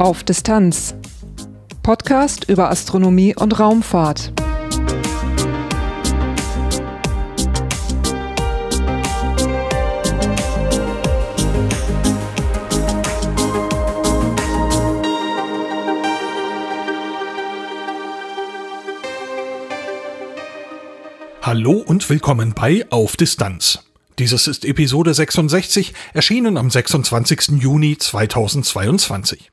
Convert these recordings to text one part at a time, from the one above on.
Auf Distanz. Podcast über Astronomie und Raumfahrt. Hallo und willkommen bei Auf Distanz. Dieses ist Episode 66, erschienen am 26. Juni 2022.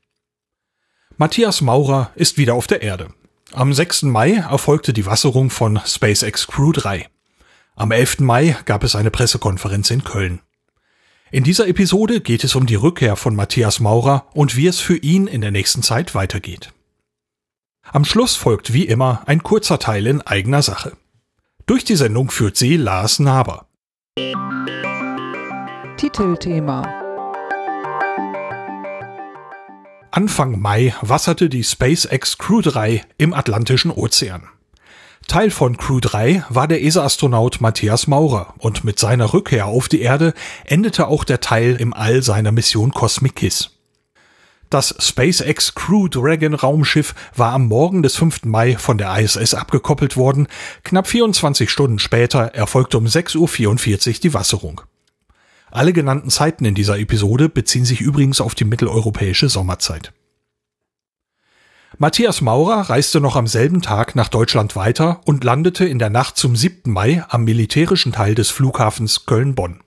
Matthias Maurer ist wieder auf der Erde. Am 6. Mai erfolgte die Wasserung von SpaceX Crew 3. Am 11. Mai gab es eine Pressekonferenz in Köln. In dieser Episode geht es um die Rückkehr von Matthias Maurer und wie es für ihn in der nächsten Zeit weitergeht. Am Schluss folgt wie immer ein kurzer Teil in eigener Sache. Durch die Sendung führt sie Lars Naber. Titelthema Anfang Mai wasserte die SpaceX Crew 3 im Atlantischen Ozean. Teil von Crew 3 war der ESA-Astronaut Matthias Maurer und mit seiner Rückkehr auf die Erde endete auch der Teil im All seiner Mission Cosmic Kiss. Das SpaceX Crew Dragon Raumschiff war am Morgen des 5. Mai von der ISS abgekoppelt worden. Knapp 24 Stunden später erfolgte um 6.44 Uhr die Wasserung. Alle genannten Zeiten in dieser Episode beziehen sich übrigens auf die mitteleuropäische Sommerzeit. Matthias Maurer reiste noch am selben Tag nach Deutschland weiter und landete in der Nacht zum 7. Mai am militärischen Teil des Flughafens Köln-Bonn.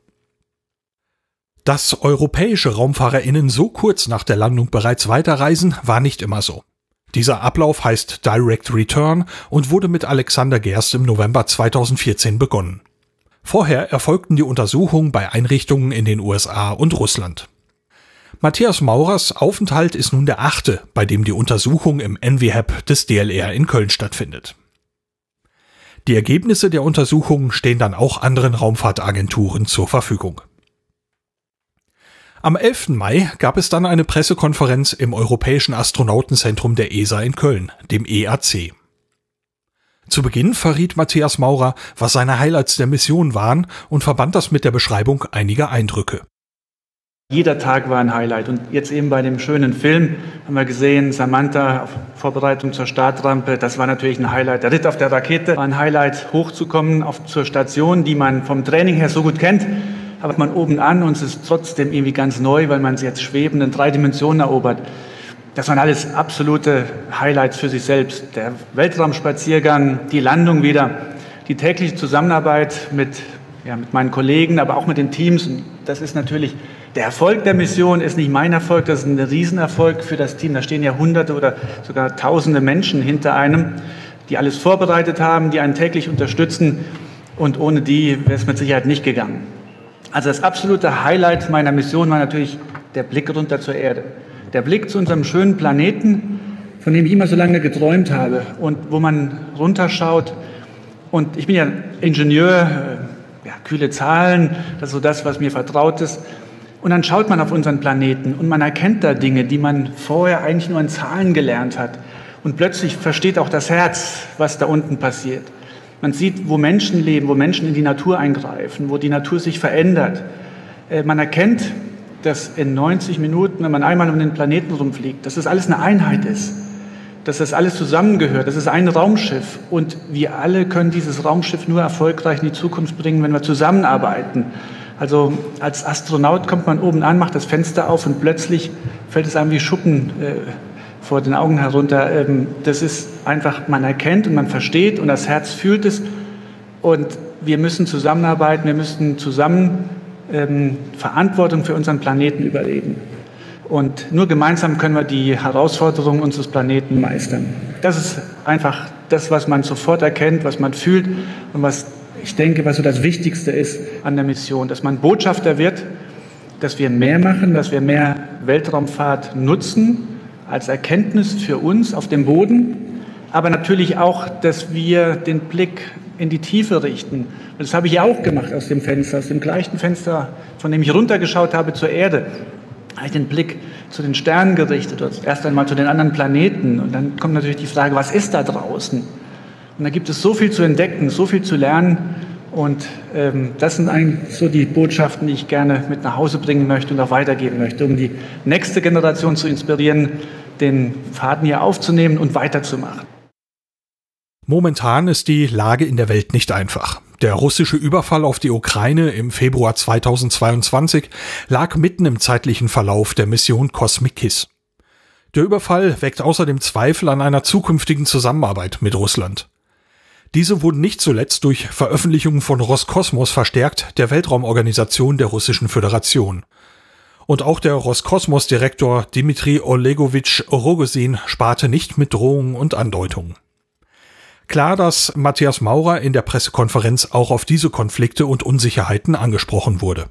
Dass europäische RaumfahrerInnen so kurz nach der Landung bereits weiterreisen, war nicht immer so. Dieser Ablauf heißt Direct Return und wurde mit Alexander Gerst im November 2014 begonnen. Vorher erfolgten die Untersuchungen bei Einrichtungen in den USA und Russland. Matthias Maurers Aufenthalt ist nun der achte, bei dem die Untersuchung im NVHAP des DLR in Köln stattfindet. Die Ergebnisse der Untersuchungen stehen dann auch anderen Raumfahrtagenturen zur Verfügung. Am 11. Mai gab es dann eine Pressekonferenz im Europäischen Astronautenzentrum der ESA in Köln, dem EAC. Zu Beginn verriet Matthias Maurer, was seine Highlights der Mission waren und verband das mit der Beschreibung einiger Eindrücke. Jeder Tag war ein Highlight. Und jetzt eben bei dem schönen Film haben wir gesehen, Samantha auf Vorbereitung zur Startrampe, das war natürlich ein Highlight. Der Ritt auf der Rakete war ein Highlight, hochzukommen auf, zur Station, die man vom Training her so gut kennt aber man oben an und es ist trotzdem irgendwie ganz neu, weil man es jetzt schwebend in drei Dimensionen erobert. Das waren alles absolute Highlights für sich selbst. Der Weltraumspaziergang, die Landung wieder, die tägliche Zusammenarbeit mit, ja, mit meinen Kollegen, aber auch mit den Teams. Und das ist natürlich der Erfolg der Mission ist nicht mein Erfolg, das ist ein Riesenerfolg für das Team. Da stehen ja Hunderte oder sogar Tausende Menschen hinter einem, die alles vorbereitet haben, die einen täglich unterstützen. Und ohne die wäre es mit Sicherheit nicht gegangen. Also das absolute Highlight meiner Mission war natürlich der Blick runter zur Erde. Der Blick zu unserem schönen Planeten, von dem ich immer so lange geträumt habe und wo man runterschaut. Und ich bin ja Ingenieur, äh, ja, kühle Zahlen, das ist so das, was mir vertraut ist. Und dann schaut man auf unseren Planeten und man erkennt da Dinge, die man vorher eigentlich nur in Zahlen gelernt hat. Und plötzlich versteht auch das Herz, was da unten passiert. Man sieht, wo Menschen leben, wo Menschen in die Natur eingreifen, wo die Natur sich verändert. Äh, man erkennt, dass in 90 Minuten, wenn man einmal um den Planeten rumfliegt, dass das alles eine Einheit ist, dass das alles zusammengehört, das ist ein Raumschiff und wir alle können dieses Raumschiff nur erfolgreich in die Zukunft bringen, wenn wir zusammenarbeiten. Also als Astronaut kommt man oben an, macht das Fenster auf und plötzlich fällt es einem wie Schuppen äh, vor den Augen herunter. Ähm, das ist einfach, man erkennt und man versteht und das Herz fühlt es. Und wir müssen zusammenarbeiten, wir müssen zusammen ähm, Verantwortung für unseren Planeten überleben. Und nur gemeinsam können wir die Herausforderungen unseres Planeten meistern. Das ist einfach das, was man sofort erkennt, was man fühlt und was ich denke, was so das Wichtigste ist an der Mission, dass man Botschafter wird, dass wir mehr machen, dass wir mehr Weltraumfahrt nutzen als Erkenntnis für uns auf dem Boden, aber natürlich auch, dass wir den Blick in die Tiefe richten. Das habe ich ja auch gemacht aus dem Fenster, aus dem gleichen Fenster, von dem ich runtergeschaut habe zur Erde. Habe ich den Blick zu den Sternen gerichtet, erst einmal zu den anderen Planeten. Und dann kommt natürlich die Frage, was ist da draußen? Und da gibt es so viel zu entdecken, so viel zu lernen. Und ähm, das sind eigentlich so die Botschaften, die ich gerne mit nach Hause bringen möchte und auch weitergeben möchte, um die nächste Generation zu inspirieren, den Faden hier aufzunehmen und weiterzumachen. Momentan ist die Lage in der Welt nicht einfach. Der russische Überfall auf die Ukraine im Februar 2022 lag mitten im zeitlichen Verlauf der Mission Cosmic Kiss. Der Überfall weckt außerdem Zweifel an einer zukünftigen Zusammenarbeit mit Russland. Diese wurden nicht zuletzt durch Veröffentlichungen von Roskosmos verstärkt, der Weltraumorganisation der Russischen Föderation. Und auch der Roskosmos-Direktor Dmitri Olegowitsch Rogozin sparte nicht mit Drohungen und Andeutungen. Klar, dass Matthias Maurer in der Pressekonferenz auch auf diese Konflikte und Unsicherheiten angesprochen wurde.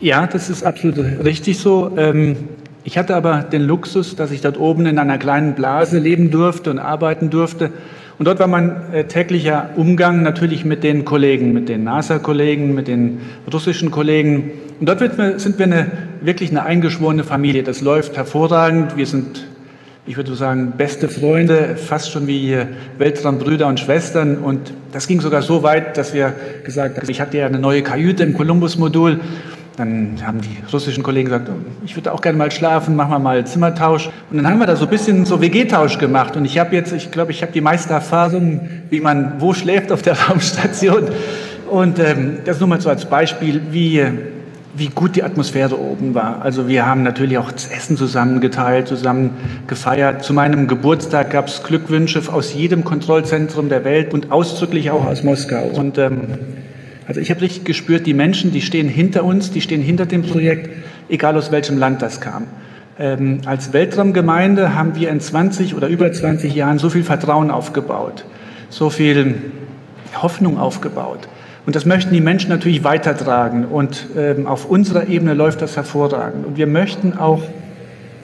Ja, das ist absolut richtig so. Ähm, ich hatte aber den Luxus, dass ich dort oben in einer kleinen Blase leben durfte und arbeiten durfte. Und dort war mein äh, täglicher Umgang natürlich mit den Kollegen, mit den NASA-Kollegen, mit den russischen Kollegen. Und dort sind wir eine, wirklich eine eingeschworene Familie. Das läuft hervorragend. Wir sind ich würde sagen, beste Freunde, fast schon wie Weltraumbrüder und Schwestern. Und das ging sogar so weit, dass wir gesagt haben, ich hatte ja eine neue Kajüte im Columbus-Modul. Dann haben die russischen Kollegen gesagt, ich würde auch gerne mal schlafen, machen wir mal Zimmertausch. Und dann haben wir da so ein bisschen so WG-Tausch gemacht. Und ich habe jetzt, ich glaube, ich habe die meiste Erfahrung, wie man wo schläft auf der Raumstation. Und ähm, das nur mal so als Beispiel, wie wie gut die Atmosphäre oben war. Also wir haben natürlich auch das Essen zusammen geteilt, zusammen gefeiert. Zu meinem Geburtstag gab es Glückwünsche aus jedem Kontrollzentrum der Welt und ausdrücklich auch aus Moskau. Und ähm, also ich habe richtig gespürt, die Menschen, die stehen hinter uns, die stehen hinter dem Projekt, egal aus welchem Land das kam. Ähm, als Weltraumgemeinde haben wir in 20 oder über 20 Jahren so viel Vertrauen aufgebaut, so viel Hoffnung aufgebaut. Und das möchten die Menschen natürlich weitertragen. Und ähm, auf unserer Ebene läuft das hervorragend. Und wir möchten auch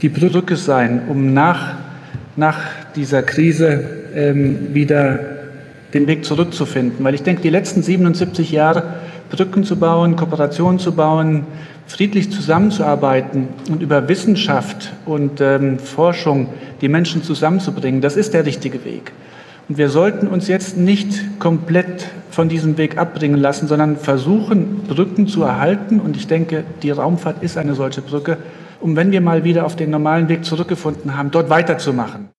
die Brücke sein, um nach, nach dieser Krise ähm, wieder den Weg zurückzufinden. Weil ich denke, die letzten 77 Jahre Brücken zu bauen, Kooperationen zu bauen, friedlich zusammenzuarbeiten und über Wissenschaft und ähm, Forschung die Menschen zusammenzubringen, das ist der richtige Weg. Und wir sollten uns jetzt nicht komplett von diesem Weg abbringen lassen, sondern versuchen, Brücken zu erhalten. Und ich denke, die Raumfahrt ist eine solche Brücke, um, wenn wir mal wieder auf den normalen Weg zurückgefunden haben, dort weiterzumachen.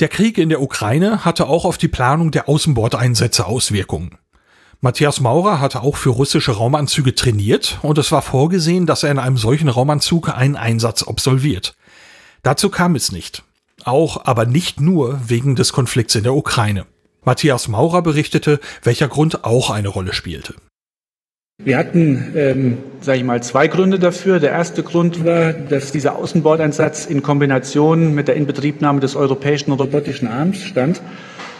Der Krieg in der Ukraine hatte auch auf die Planung der Außenbordeinsätze Auswirkungen. Matthias Maurer hatte auch für russische Raumanzüge trainiert und es war vorgesehen, dass er in einem solchen Raumanzug einen Einsatz absolviert. Dazu kam es nicht. Auch, aber nicht nur wegen des Konflikts in der Ukraine. Matthias Maurer berichtete, welcher Grund auch eine Rolle spielte. Wir hatten, ähm, sage ich mal, zwei Gründe dafür. Der erste Grund war, dass dieser Außenbordeinsatz in Kombination mit der Inbetriebnahme des europäischen robotischen Arms stand.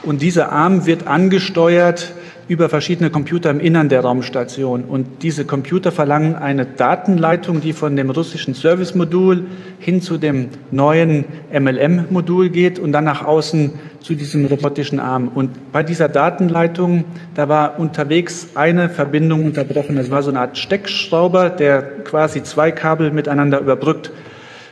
Und dieser Arm wird angesteuert über verschiedene Computer im Innern der Raumstation. Und diese Computer verlangen eine Datenleitung, die von dem russischen Service-Modul hin zu dem neuen MLM-Modul geht und dann nach außen zu diesem robotischen Arm. Und bei dieser Datenleitung, da war unterwegs eine Verbindung unterbrochen. Das war so eine Art Steckschrauber, der quasi zwei Kabel miteinander überbrückt.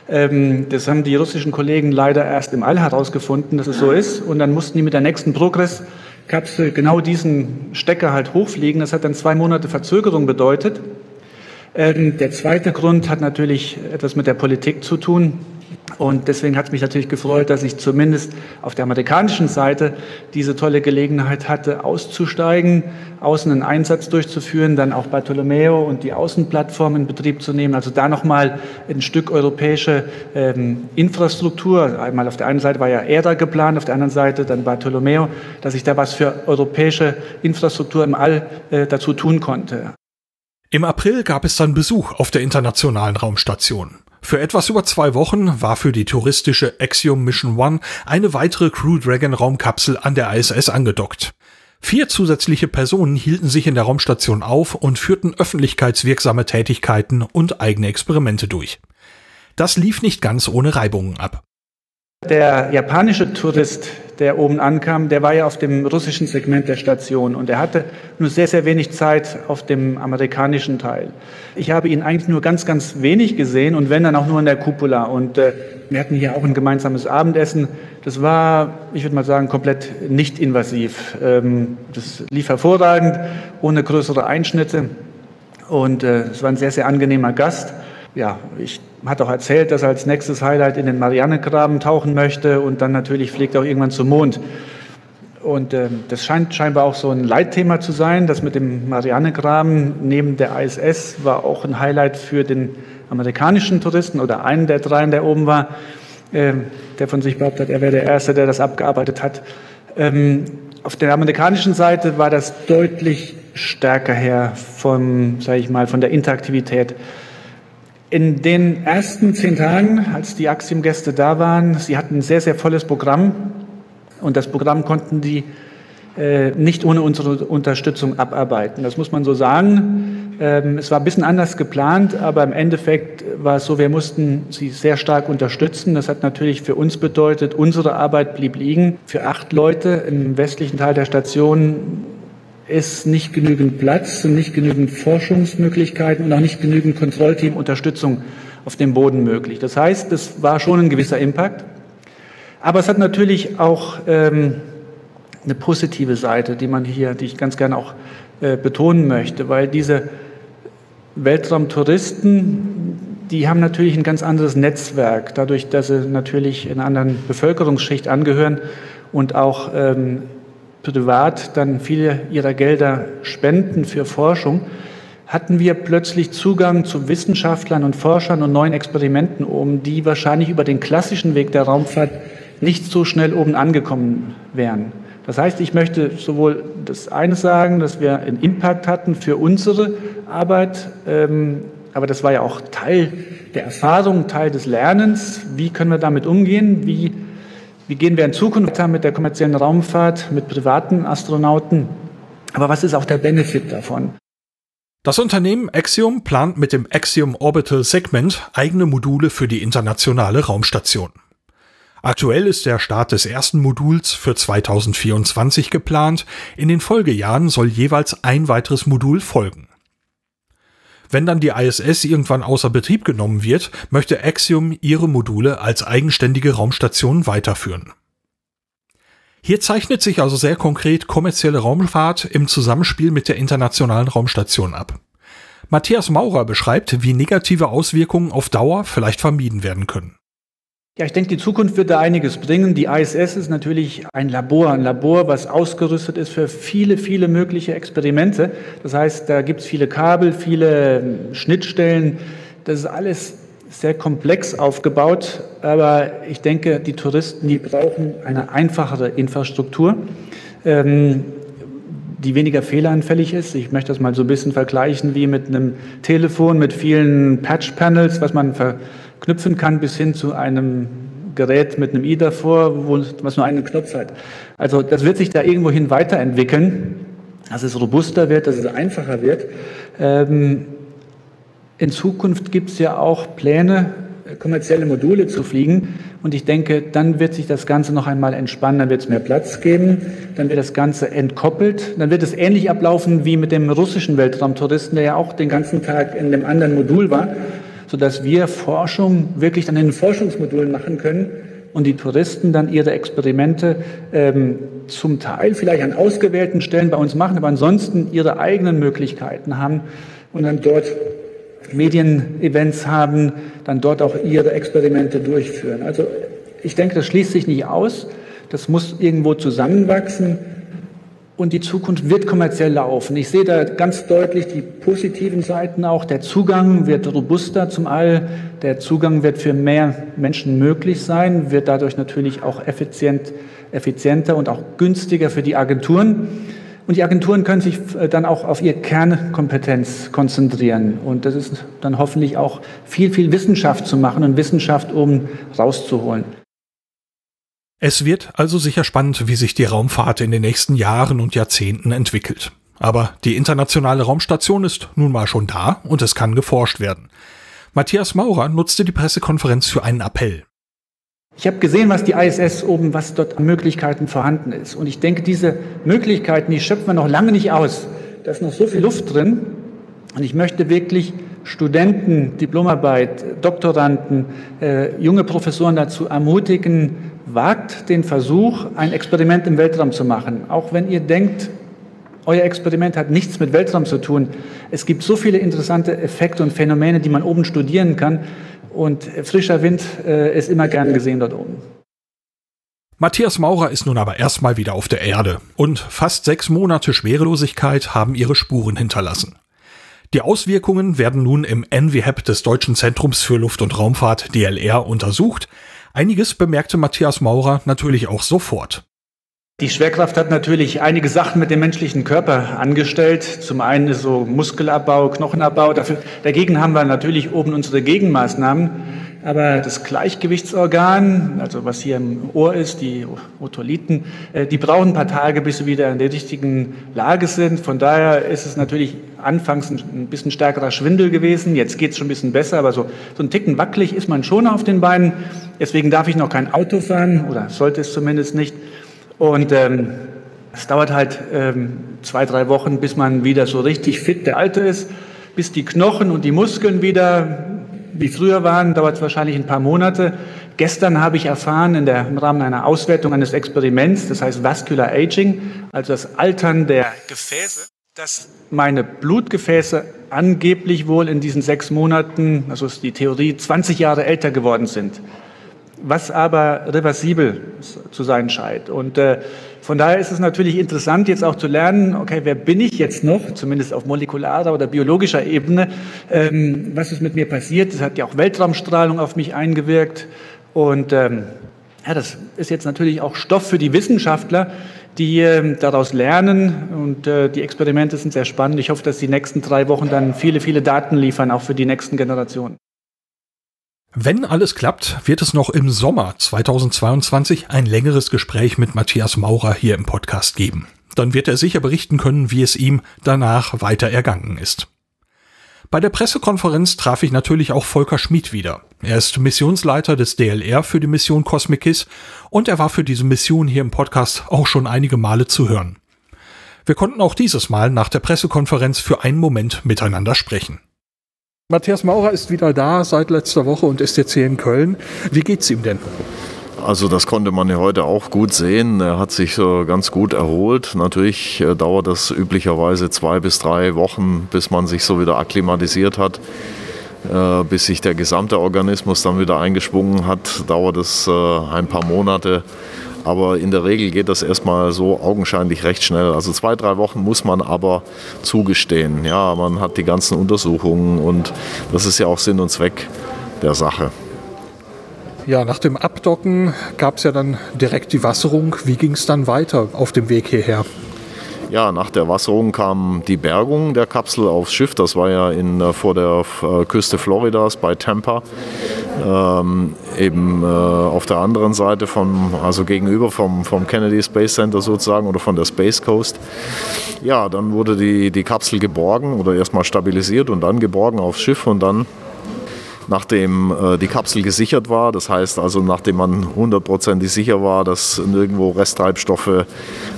Ähm, das haben die russischen Kollegen leider erst im All herausgefunden, dass es so ist. Und dann mussten die mit der nächsten Progress Kapsel genau diesen Stecker halt hochfliegen. Das hat dann zwei Monate Verzögerung bedeutet. Ähm, der zweite Grund hat natürlich etwas mit der Politik zu tun. Und deswegen hat es mich natürlich gefreut, dass ich zumindest auf der amerikanischen Seite diese tolle Gelegenheit hatte, auszusteigen, außen einen Einsatz durchzuführen, dann auch Bartolomeo und die Außenplattform in Betrieb zu nehmen. Also da nochmal ein Stück europäische ähm, Infrastruktur. Einmal auf der einen Seite war ja ERA geplant, auf der anderen Seite dann Bartolomeo, dass ich da was für europäische Infrastruktur im All äh, dazu tun konnte. Im April gab es dann Besuch auf der internationalen Raumstation. Für etwas über zwei Wochen war für die touristische Axiom Mission One eine weitere Crew Dragon Raumkapsel an der ISS angedockt. Vier zusätzliche Personen hielten sich in der Raumstation auf und führten öffentlichkeitswirksame Tätigkeiten und eigene Experimente durch. Das lief nicht ganz ohne Reibungen ab. Der japanische Tourist, der oben ankam, der war ja auf dem russischen Segment der Station und er hatte nur sehr, sehr wenig Zeit auf dem amerikanischen Teil. Ich habe ihn eigentlich nur ganz, ganz wenig gesehen und wenn dann auch nur in der Cupola. Und äh, wir hatten hier auch ein gemeinsames Abendessen. Das war, ich würde mal sagen, komplett nicht invasiv. Ähm, das lief hervorragend, ohne größere Einschnitte und äh, es war ein sehr, sehr angenehmer Gast. Ja, ich hat auch erzählt, dass er als nächstes Highlight in den Marianengraben tauchen möchte und dann natürlich fliegt er auch irgendwann zum Mond. Und äh, das scheint scheinbar auch so ein Leitthema zu sein. Das mit dem Marianengraben neben der ISS war auch ein Highlight für den amerikanischen Touristen oder einen der dreien, der oben war, äh, der von sich behauptet, er wäre der Erste, der das abgearbeitet hat. Ähm, auf der amerikanischen Seite war das deutlich stärker her sage ich mal, von der Interaktivität. In den ersten zehn Tagen, als die Axiom-Gäste da waren, sie hatten ein sehr, sehr volles Programm und das Programm konnten die äh, nicht ohne unsere Unterstützung abarbeiten. Das muss man so sagen. Ähm, es war ein bisschen anders geplant, aber im Endeffekt war es so, wir mussten sie sehr stark unterstützen. Das hat natürlich für uns bedeutet, unsere Arbeit blieb liegen. Für acht Leute im westlichen Teil der Station ist nicht genügend Platz und nicht genügend Forschungsmöglichkeiten und auch nicht genügend Kontrollteamunterstützung auf dem Boden möglich. Das heißt, es war schon ein gewisser Impact. Aber es hat natürlich auch ähm, eine positive Seite, die man hier, die ich ganz gerne auch äh, betonen möchte, weil diese Weltraumtouristen, die haben natürlich ein ganz anderes Netzwerk, dadurch, dass sie natürlich in einer anderen Bevölkerungsschicht angehören und auch ähm, privat dann viele ihrer Gelder spenden für Forschung, hatten wir plötzlich Zugang zu Wissenschaftlern und Forschern und neuen Experimenten um, die wahrscheinlich über den klassischen Weg der Raumfahrt nicht so schnell oben angekommen wären. Das heißt, ich möchte sowohl das eine sagen, dass wir einen Impact hatten für unsere Arbeit, ähm, aber das war ja auch Teil der Erfahrung, Teil des Lernens. Wie können wir damit umgehen? Wie, wie gehen wir in Zukunft weiter mit der kommerziellen Raumfahrt, mit privaten Astronauten? Aber was ist auch der Benefit davon? Das Unternehmen Axiom plant mit dem Axiom Orbital Segment eigene Module für die internationale Raumstation. Aktuell ist der Start des ersten Moduls für 2024 geplant, in den Folgejahren soll jeweils ein weiteres Modul folgen. Wenn dann die ISS irgendwann außer Betrieb genommen wird, möchte Axiom ihre Module als eigenständige Raumstation weiterführen. Hier zeichnet sich also sehr konkret kommerzielle Raumfahrt im Zusammenspiel mit der internationalen Raumstation ab. Matthias Maurer beschreibt, wie negative Auswirkungen auf Dauer vielleicht vermieden werden können. Ja, ich denke, die Zukunft wird da einiges bringen. Die ISS ist natürlich ein Labor, ein Labor, was ausgerüstet ist für viele, viele mögliche Experimente. Das heißt, da gibt es viele Kabel, viele ähm, Schnittstellen. Das ist alles sehr komplex aufgebaut, aber ich denke, die Touristen, die brauchen eine einfachere Infrastruktur, ähm, die weniger fehleranfällig ist. Ich möchte das mal so ein bisschen vergleichen wie mit einem Telefon mit vielen Patch-Panels, was man ver knüpfen kann bis hin zu einem Gerät mit einem i davor, wo, was nur einen Knopf hat. Also das wird sich da irgendwohin weiterentwickeln, dass es robuster wird, dass es einfacher wird. Ähm, in Zukunft gibt es ja auch Pläne, kommerzielle Module zu fliegen. Und ich denke, dann wird sich das Ganze noch einmal entspannen, dann wird es mehr Platz geben, dann wird das Ganze entkoppelt, dann wird es ähnlich ablaufen wie mit dem russischen Weltraumtouristen, der ja auch den ganzen Tag in dem anderen Modul war sodass wir Forschung wirklich dann in Forschungsmodulen machen können und die Touristen dann ihre Experimente ähm, zum Teil vielleicht an ausgewählten Stellen bei uns machen, aber ansonsten ihre eigenen Möglichkeiten haben und dann dort Medienevents haben, dann dort auch ihre Experimente durchführen. Also ich denke, das schließt sich nicht aus. Das muss irgendwo zusammenwachsen und die Zukunft wird kommerziell laufen. Ich sehe da ganz deutlich die positiven Seiten auch. Der Zugang wird robuster zum All. Der Zugang wird für mehr Menschen möglich sein, wird dadurch natürlich auch effizient, effizienter und auch günstiger für die Agenturen. Und die Agenturen können sich äh, dann auch auf ihre Kernkompetenz konzentrieren. Und das ist dann hoffentlich auch viel, viel Wissenschaft zu machen und Wissenschaft um rauszuholen. Es wird also sicher spannend, wie sich die Raumfahrt in den nächsten Jahren und Jahrzehnten entwickelt. Aber die internationale Raumstation ist nun mal schon da und es kann geforscht werden. Matthias Maurer nutzte die Pressekonferenz für einen Appell. Ich habe gesehen, was die ISS oben, was dort an Möglichkeiten vorhanden ist. Und ich denke, diese Möglichkeiten, die schöpfen wir noch lange nicht aus. Da ist noch so viel Luft drin. Und ich möchte wirklich Studenten, Diplomarbeit, Doktoranden, äh, junge Professoren dazu ermutigen, wagt den Versuch, ein Experiment im Weltraum zu machen. Auch wenn ihr denkt, euer Experiment hat nichts mit Weltraum zu tun. Es gibt so viele interessante Effekte und Phänomene, die man oben studieren kann. Und frischer Wind äh, ist immer gern gesehen dort oben. Matthias Maurer ist nun aber erstmal wieder auf der Erde und fast sechs Monate Schwerelosigkeit haben ihre Spuren hinterlassen. Die Auswirkungen werden nun im NWHAP des Deutschen Zentrums für Luft- und Raumfahrt DLR untersucht. Einiges bemerkte Matthias Maurer natürlich auch sofort. Die Schwerkraft hat natürlich einige Sachen mit dem menschlichen Körper angestellt. Zum einen ist so Muskelabbau, Knochenabbau. Dafür, dagegen haben wir natürlich oben unsere Gegenmaßnahmen. Aber das Gleichgewichtsorgan, also was hier im Ohr ist, die Otoliten, äh, die brauchen ein paar Tage, bis sie wieder in der richtigen Lage sind. Von daher ist es natürlich anfangs ein bisschen stärkerer Schwindel gewesen. Jetzt geht es schon ein bisschen besser, aber so, so ein Ticken wackelig ist man schon auf den Beinen. Deswegen darf ich noch kein Auto fahren oder sollte es zumindest nicht. Und ähm, es dauert halt ähm, zwei, drei Wochen, bis man wieder so richtig fit der Alte ist, bis die Knochen und die Muskeln wieder wie früher waren, dauert es wahrscheinlich ein paar Monate. Gestern habe ich erfahren in der, im Rahmen einer Auswertung eines Experiments, das heißt Vascular Aging, also das Altern der Gefäße, dass meine Blutgefäße angeblich wohl in diesen sechs Monaten, also ist die Theorie, 20 Jahre älter geworden sind was aber reversibel zu sein scheint. Und äh, von daher ist es natürlich interessant, jetzt auch zu lernen, okay, wer bin ich jetzt noch, zumindest auf molekularer oder biologischer Ebene, ähm, was ist mit mir passiert? Es hat ja auch Weltraumstrahlung auf mich eingewirkt. Und ähm, ja, das ist jetzt natürlich auch Stoff für die Wissenschaftler, die äh, daraus lernen. Und äh, die Experimente sind sehr spannend. Ich hoffe, dass die nächsten drei Wochen dann viele, viele Daten liefern, auch für die nächsten Generationen. Wenn alles klappt, wird es noch im Sommer 2022 ein längeres Gespräch mit Matthias Maurer hier im Podcast geben. Dann wird er sicher berichten können, wie es ihm danach weiter ergangen ist. Bei der Pressekonferenz traf ich natürlich auch Volker Schmid wieder. Er ist Missionsleiter des DLR für die Mission Cosmicis und er war für diese Mission hier im Podcast auch schon einige Male zu hören. Wir konnten auch dieses Mal nach der Pressekonferenz für einen Moment miteinander sprechen. Matthias Maurer ist wieder da seit letzter Woche und ist jetzt hier in Köln. Wie geht's ihm denn? Also das konnte man ja heute auch gut sehen. Er hat sich so ganz gut erholt. Natürlich äh, dauert das üblicherweise zwei bis drei Wochen, bis man sich so wieder akklimatisiert hat. Äh, bis sich der gesamte Organismus dann wieder eingeschwungen hat, dauert es äh, ein paar Monate. Aber in der Regel geht das erstmal so augenscheinlich recht schnell. Also zwei, drei Wochen muss man aber zugestehen. Ja, man hat die ganzen Untersuchungen und das ist ja auch Sinn und Zweck der Sache. Ja, nach dem Abdocken gab es ja dann direkt die Wasserung. Wie ging es dann weiter auf dem Weg hierher? Ja, nach der Wasserung kam die Bergung der Kapsel aufs Schiff. Das war ja in, äh, vor der äh, Küste Floridas bei Tampa. Ähm, eben äh, auf der anderen Seite, vom, also gegenüber vom, vom Kennedy Space Center sozusagen oder von der Space Coast. Ja, dann wurde die, die Kapsel geborgen oder erstmal stabilisiert und dann geborgen aufs Schiff und dann nachdem äh, die Kapsel gesichert war. Das heißt also, nachdem man hundertprozentig sicher war, dass nirgendwo Resttreibstoffe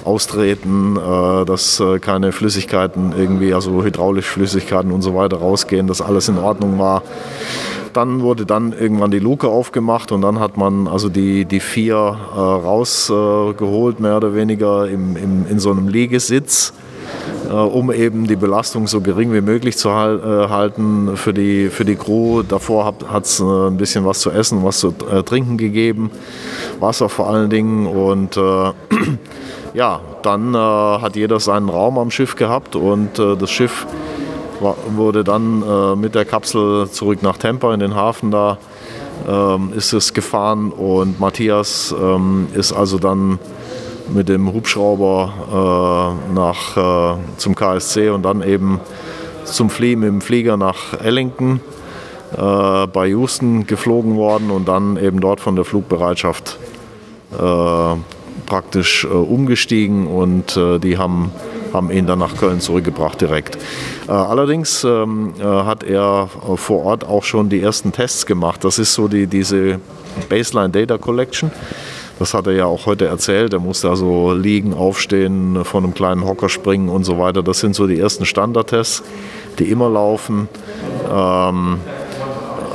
austreten, äh, dass äh, keine Flüssigkeiten irgendwie, also hydraulische Flüssigkeiten und so weiter rausgehen, dass alles in Ordnung war. Dann wurde dann irgendwann die Luke aufgemacht und dann hat man also die, die vier äh, rausgeholt, mehr oder weniger im, im, in so einem Liegesitz um eben die Belastung so gering wie möglich zu äh, halten für die, für die Crew. Davor hat es äh, ein bisschen was zu essen, was zu äh, trinken gegeben, Wasser vor allen Dingen und äh, ja, dann äh, hat jeder seinen Raum am Schiff gehabt und das Schiff war, wurde dann mit der Kapsel zurück nach Tampa in den Hafen da ähm, ist es gefahren und Matthias ähm, ist also dann mit dem Hubschrauber äh, nach, äh, zum KSC und dann eben zum Fliegen mit dem Flieger nach Ellington äh, bei Houston geflogen worden und dann eben dort von der Flugbereitschaft äh, praktisch äh, umgestiegen und äh, die haben, haben ihn dann nach Köln zurückgebracht direkt. allerdings ähm, hat er vor Ort auch schon die ersten Tests gemacht. Das ist so die, diese Baseline Data Collection. Das hat er ja auch heute erzählt. Er musste also liegen, aufstehen, von einem kleinen Hocker springen und so weiter. Das sind so die ersten Standardtests, die immer laufen. Ähm,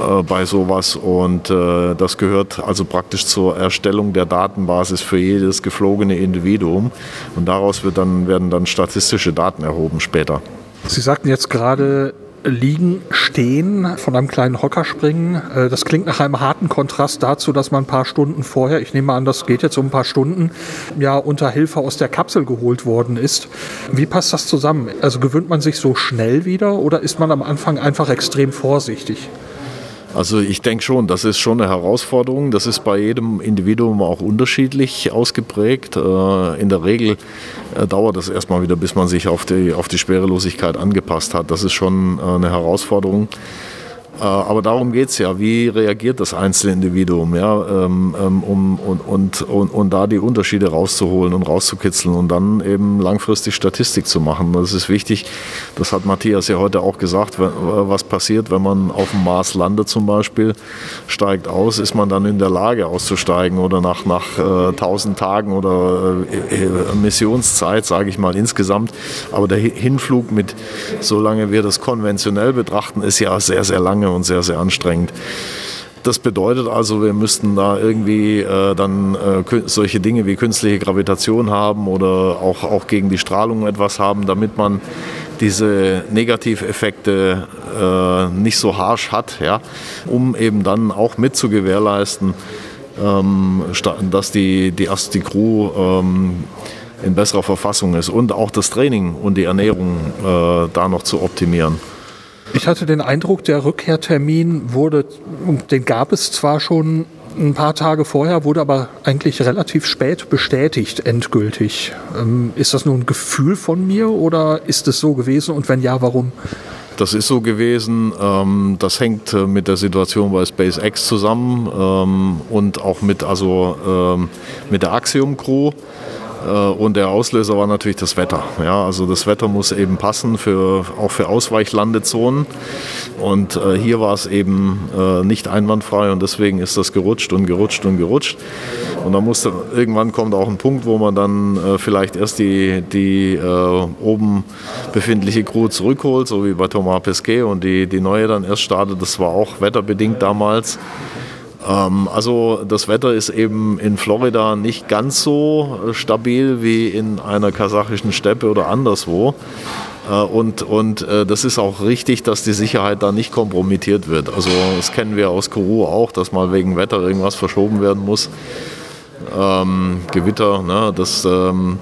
äh, bei sowas und äh, das gehört also praktisch zur Erstellung der Datenbasis für jedes geflogene Individuum und daraus wird dann, werden dann statistische Daten erhoben später. Sie sagten jetzt gerade, liegen, stehen, von einem kleinen Hocker springen. Äh, das klingt nach einem harten Kontrast dazu, dass man ein paar Stunden vorher, ich nehme an, das geht jetzt um ein paar Stunden, ja unter Hilfe aus der Kapsel geholt worden ist. Wie passt das zusammen? Also gewöhnt man sich so schnell wieder oder ist man am Anfang einfach extrem vorsichtig? Also ich denke schon, das ist schon eine Herausforderung. Das ist bei jedem Individuum auch unterschiedlich ausgeprägt. Äh, in der Regel äh, dauert es erstmal wieder, bis man sich auf die, auf die Schwerelosigkeit angepasst hat. Das ist schon äh, eine Herausforderung. Äh, aber darum geht es ja, wie reagiert das einzelne Individuum, ja, ähm, ähm, um, und, und, und, und da die Unterschiede rauszuholen und rauszukitzeln und dann eben langfristig Statistik zu machen. Das ist wichtig, das hat Matthias ja heute auch gesagt, was passiert, wenn man auf dem Mars landet zum Beispiel, steigt aus, ist man dann in der Lage auszusteigen oder nach, nach äh, 1000 Tagen oder äh, äh, Missionszeit, sage ich mal insgesamt. Aber der Hinflug mit, solange wir das konventionell betrachten, ist ja sehr, sehr lange lange und sehr, sehr anstrengend. Das bedeutet also, wir müssten da irgendwie äh, dann äh, solche Dinge wie künstliche Gravitation haben oder auch, auch gegen die Strahlung etwas haben, damit man diese Negativeffekte äh, nicht so harsch hat, ja, um eben dann auch mit zu gewährleisten, ähm, dass die, die, die Crew ähm, in besserer Verfassung ist und auch das Training und die Ernährung äh, da noch zu optimieren. Ich hatte den Eindruck, der Rückkehrtermin wurde, den gab es zwar schon ein paar Tage vorher, wurde aber eigentlich relativ spät bestätigt, endgültig. Ähm, ist das nur ein Gefühl von mir oder ist es so gewesen und wenn ja, warum? Das ist so gewesen. Ähm, das hängt äh, mit der Situation bei SpaceX zusammen ähm, und auch mit, also, mit der Axiom Crew. Äh, und der Auslöser war natürlich das Wetter. Ja, also das Wetter muss eben passen, für, auch für Ausweichlandezonen. Und äh, hier war es eben äh, nicht einwandfrei und deswegen ist das gerutscht und gerutscht und gerutscht. Und dann musste, irgendwann kommt auch ein Punkt, wo man dann vielleicht erst die, die oben befindliche Crew zurückholt, so wie bei Thomas Pesquet und die, die neue dann erst startet. Das war auch wetterbedingt damals. Ähm, also das Wetter ist eben in Florida nicht ganz so äh, stabil wie in einer kasachischen Steppe oder anderswo. Äh, und, und äh, das ist auch richtig, dass die Sicherheit da nicht kompromittiert wird. Also das kennen wir aus Kourou auch, dass mal wegen Wetter irgendwas verschoben werden muss. Ähm, Gewitter, ne, das... Ähm,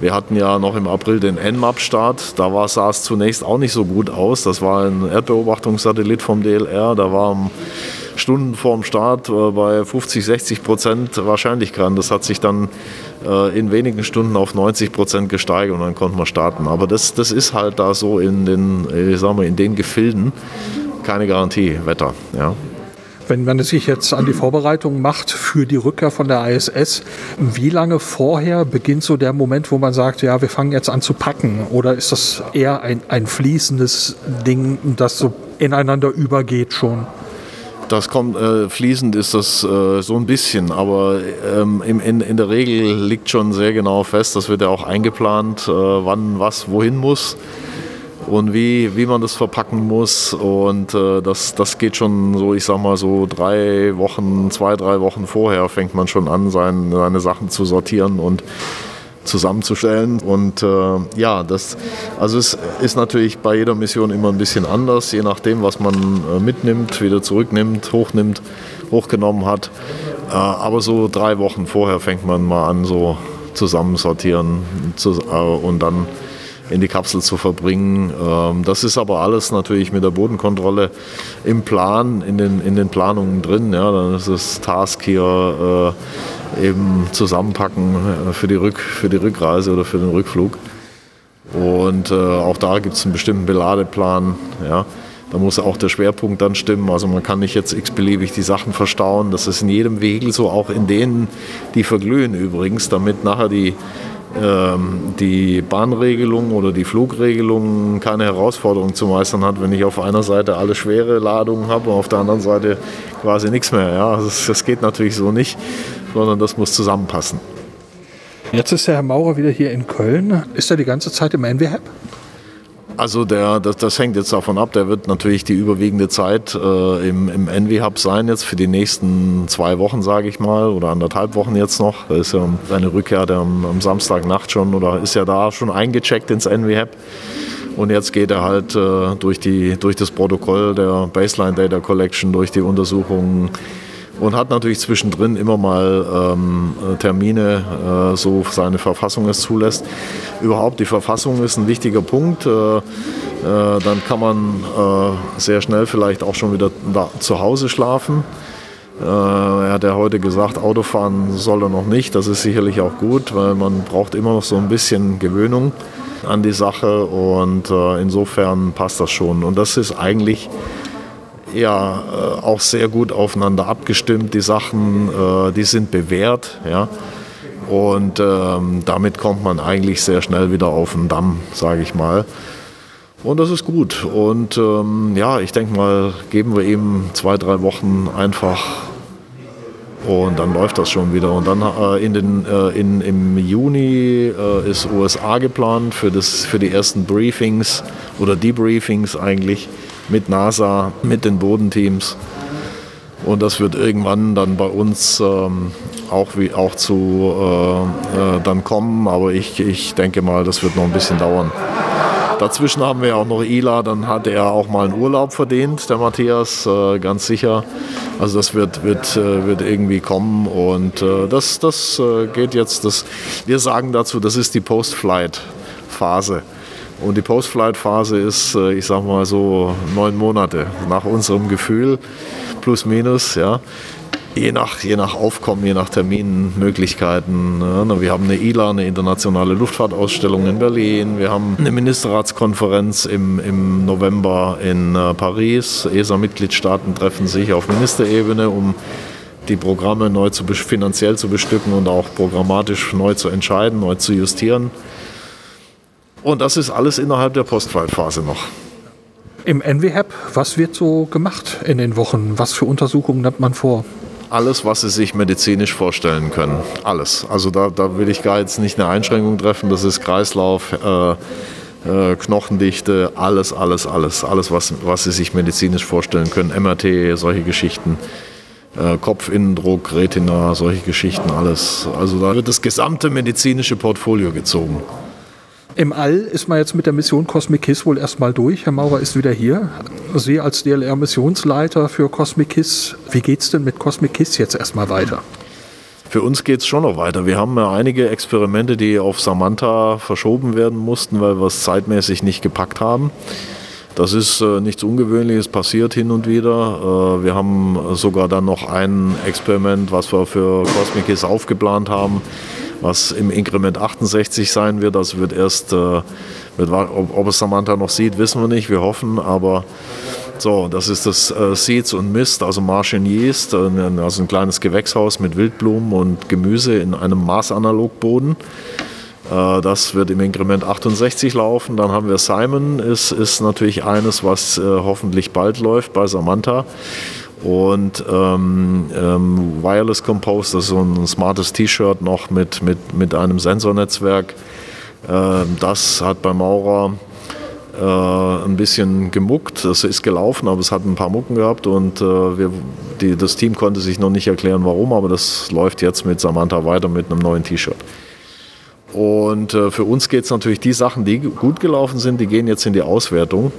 wir hatten ja noch im April den NMAP-Start. Da sah es zunächst auch nicht so gut aus. Das war ein Erdbeobachtungssatellit vom DLR. Da war Stunden vorm Start äh, bei 50, 60 Prozent Wahrscheinlichkeit. Das hat sich dann äh, in wenigen Stunden auf 90 Prozent gesteigert und dann konnten wir starten. Aber das, das ist halt da so in den, ich sag mal, in den Gefilden keine Garantie, Wetter. Ja. Wenn man sich jetzt an die Vorbereitung macht für die Rückkehr von der ISS, wie lange vorher beginnt so der Moment, wo man sagt, ja, wir fangen jetzt an zu packen? Oder ist das eher ein, ein fließendes Ding, das so ineinander übergeht schon? Das kommt äh, fließend ist das äh, so ein bisschen, aber ähm, im, in, in der Regel liegt schon sehr genau fest, das wird ja auch eingeplant, äh, wann was wohin muss und wie, wie man das verpacken muss. Und äh, das, das geht schon so, ich sag mal so drei Wochen, zwei, drei Wochen vorher fängt man schon an, sein, seine Sachen zu sortieren und zusammenzustellen. Und äh, ja, das, also es ist natürlich bei jeder Mission immer ein bisschen anders, je nachdem, was man äh, mitnimmt, wieder zurücknimmt, hochnimmt, hochgenommen hat. Äh, aber so drei Wochen vorher fängt man mal an, so zusammensortieren zu, äh, und dann in die Kapsel zu verbringen. Ähm, das ist aber alles natürlich mit der Bodenkontrolle im Plan, in den, in den Planungen drin. Ja, dann ist das Task hier äh, eben zusammenpacken äh, für die, Rück, für die Rückreise oder für den Rückflug. Und äh, auch da gibt es einen bestimmten Beladeplan. Ja. Da muss auch der Schwerpunkt dann stimmen. Also man kann nicht jetzt x-beliebig die Sachen verstauen. Das ist in jedem Vehikel so, auch in denen, die verglühen übrigens, damit nachher die die Bahnregelung oder die Flugregelung keine Herausforderung zu meistern hat, wenn ich auf einer Seite alle schwere Ladungen habe und auf der anderen Seite quasi nichts mehr. Ja, das, das geht natürlich so nicht, sondern das muss zusammenpassen. Jetzt ist der Herr Maurer wieder hier in Köln. Ist er die ganze Zeit im NWHAP? Also der, das, das, hängt jetzt davon ab, der wird natürlich die überwiegende Zeit äh, im, im Envy Hub sein, jetzt für die nächsten zwei Wochen, sage ich mal, oder anderthalb Wochen jetzt noch. Da ist ja seine Rückkehr der am, am Samstagnacht schon oder ist ja da schon eingecheckt ins Envy Hub. Und jetzt geht er halt äh, durch, die, durch das Protokoll der Baseline Data Collection, durch die Untersuchungen und hat natürlich zwischendrin immer mal ähm, Termine, äh, so seine Verfassung es zulässt. Überhaupt die Verfassung ist ein wichtiger Punkt. Äh, äh, dann kann man äh, sehr schnell vielleicht auch schon wieder zu Hause schlafen. Äh, er hat ja heute gesagt, Autofahren soll er noch nicht. Das ist sicherlich auch gut, weil man braucht immer noch so ein bisschen Gewöhnung an die Sache und äh, insofern passt das schon. Und das ist eigentlich ja äh, auch sehr gut aufeinander abgestimmt. Die Sachen, äh, die sind bewährt, ja. Und ähm, damit kommt man eigentlich sehr schnell wieder auf den Damm, sage ich mal. Und das ist gut. Und ähm, ja, ich denke mal, geben wir ihm zwei, drei Wochen einfach und dann läuft das schon wieder. Und dann äh, in den, äh, in, im Juni äh, ist USA geplant für, das, für die ersten Briefings oder Debriefings eigentlich mit NASA, mit den Bodenteams. Und das wird irgendwann dann bei uns ähm, auch, wie, auch zu äh, äh, dann kommen. Aber ich, ich denke mal, das wird noch ein bisschen dauern. Dazwischen haben wir auch noch Ila, dann hat er auch mal einen Urlaub verdient, der Matthias, äh, ganz sicher. Also das wird, wird, äh, wird irgendwie kommen und äh, das, das äh, geht jetzt, das, wir sagen dazu, das ist die Post-Flight-Phase. Und die Post-Flight-Phase ist, äh, ich sag mal so, neun Monate nach unserem Gefühl, plus minus, ja. Je nach, je nach Aufkommen, je nach Terminmöglichkeiten. Ja. Wir haben eine ILA, eine internationale Luftfahrtausstellung in Berlin. Wir haben eine Ministerratskonferenz im, im November in äh, Paris. ESA-Mitgliedstaaten treffen sich auf Ministerebene, um die Programme neu zu, finanziell zu bestücken und auch programmatisch neu zu entscheiden, neu zu justieren. Und das ist alles innerhalb der Postfallphase noch. Im NWHAP, was wird so gemacht in den Wochen? Was für Untersuchungen nimmt man vor? Alles, was Sie sich medizinisch vorstellen können. Alles. Also da, da will ich gar jetzt nicht eine Einschränkung treffen. Das ist Kreislauf, äh, äh, Knochendichte, alles, alles, alles. Alles, was, was Sie sich medizinisch vorstellen können. MRT, solche Geschichten. Äh, Kopfinnendruck, Retina, solche Geschichten, alles. Also da wird das gesamte medizinische Portfolio gezogen. Im All ist man jetzt mit der Mission Cosmic Kiss wohl erstmal durch. Herr Maurer ist wieder hier. Sie als DLR-Missionsleiter für Cosmic Kiss. Wie geht es denn mit Cosmic Kiss jetzt erstmal weiter? Für uns geht es schon noch weiter. Wir haben ja einige Experimente, die auf Samantha verschoben werden mussten, weil wir es zeitmäßig nicht gepackt haben. Das ist äh, nichts Ungewöhnliches, passiert hin und wieder. Äh, wir haben sogar dann noch ein Experiment, was wir für Cosmic Kiss aufgeplant haben was im Inkrement 68 sein wird. Das wird erst, äh, wird, ob, ob, es Samantha noch sieht, wissen wir nicht. Wir hoffen, aber so, das ist das äh, Seeds und Mist, also Martian Yeast, äh, also ein kleines Gewächshaus mit Wildblumen und Gemüse in einem Maßanalogboden. Äh, das wird im Inkrement 68 laufen. Dann haben wir Simon, ist, ist natürlich eines, was äh, hoffentlich bald läuft bei Samantha. Und ähm, ähm, Wireless Compose, das ist so ein smartes T-Shirt noch mit, mit, mit einem Sensornetzwerk. Äh, das hat bei Maurer äh, ein bisschen gemuckt. Es ist gelaufen, aber es hat ein paar Mucken gehabt und äh, wir, die, das Team konnte sich noch nicht erklären, warum, aber das läuft jetzt mit Samantha weiter mit einem neuen T-Shirt. Und äh, für uns geht es natürlich die Sachen, die gut gelaufen sind, die gehen jetzt in die Auswertung.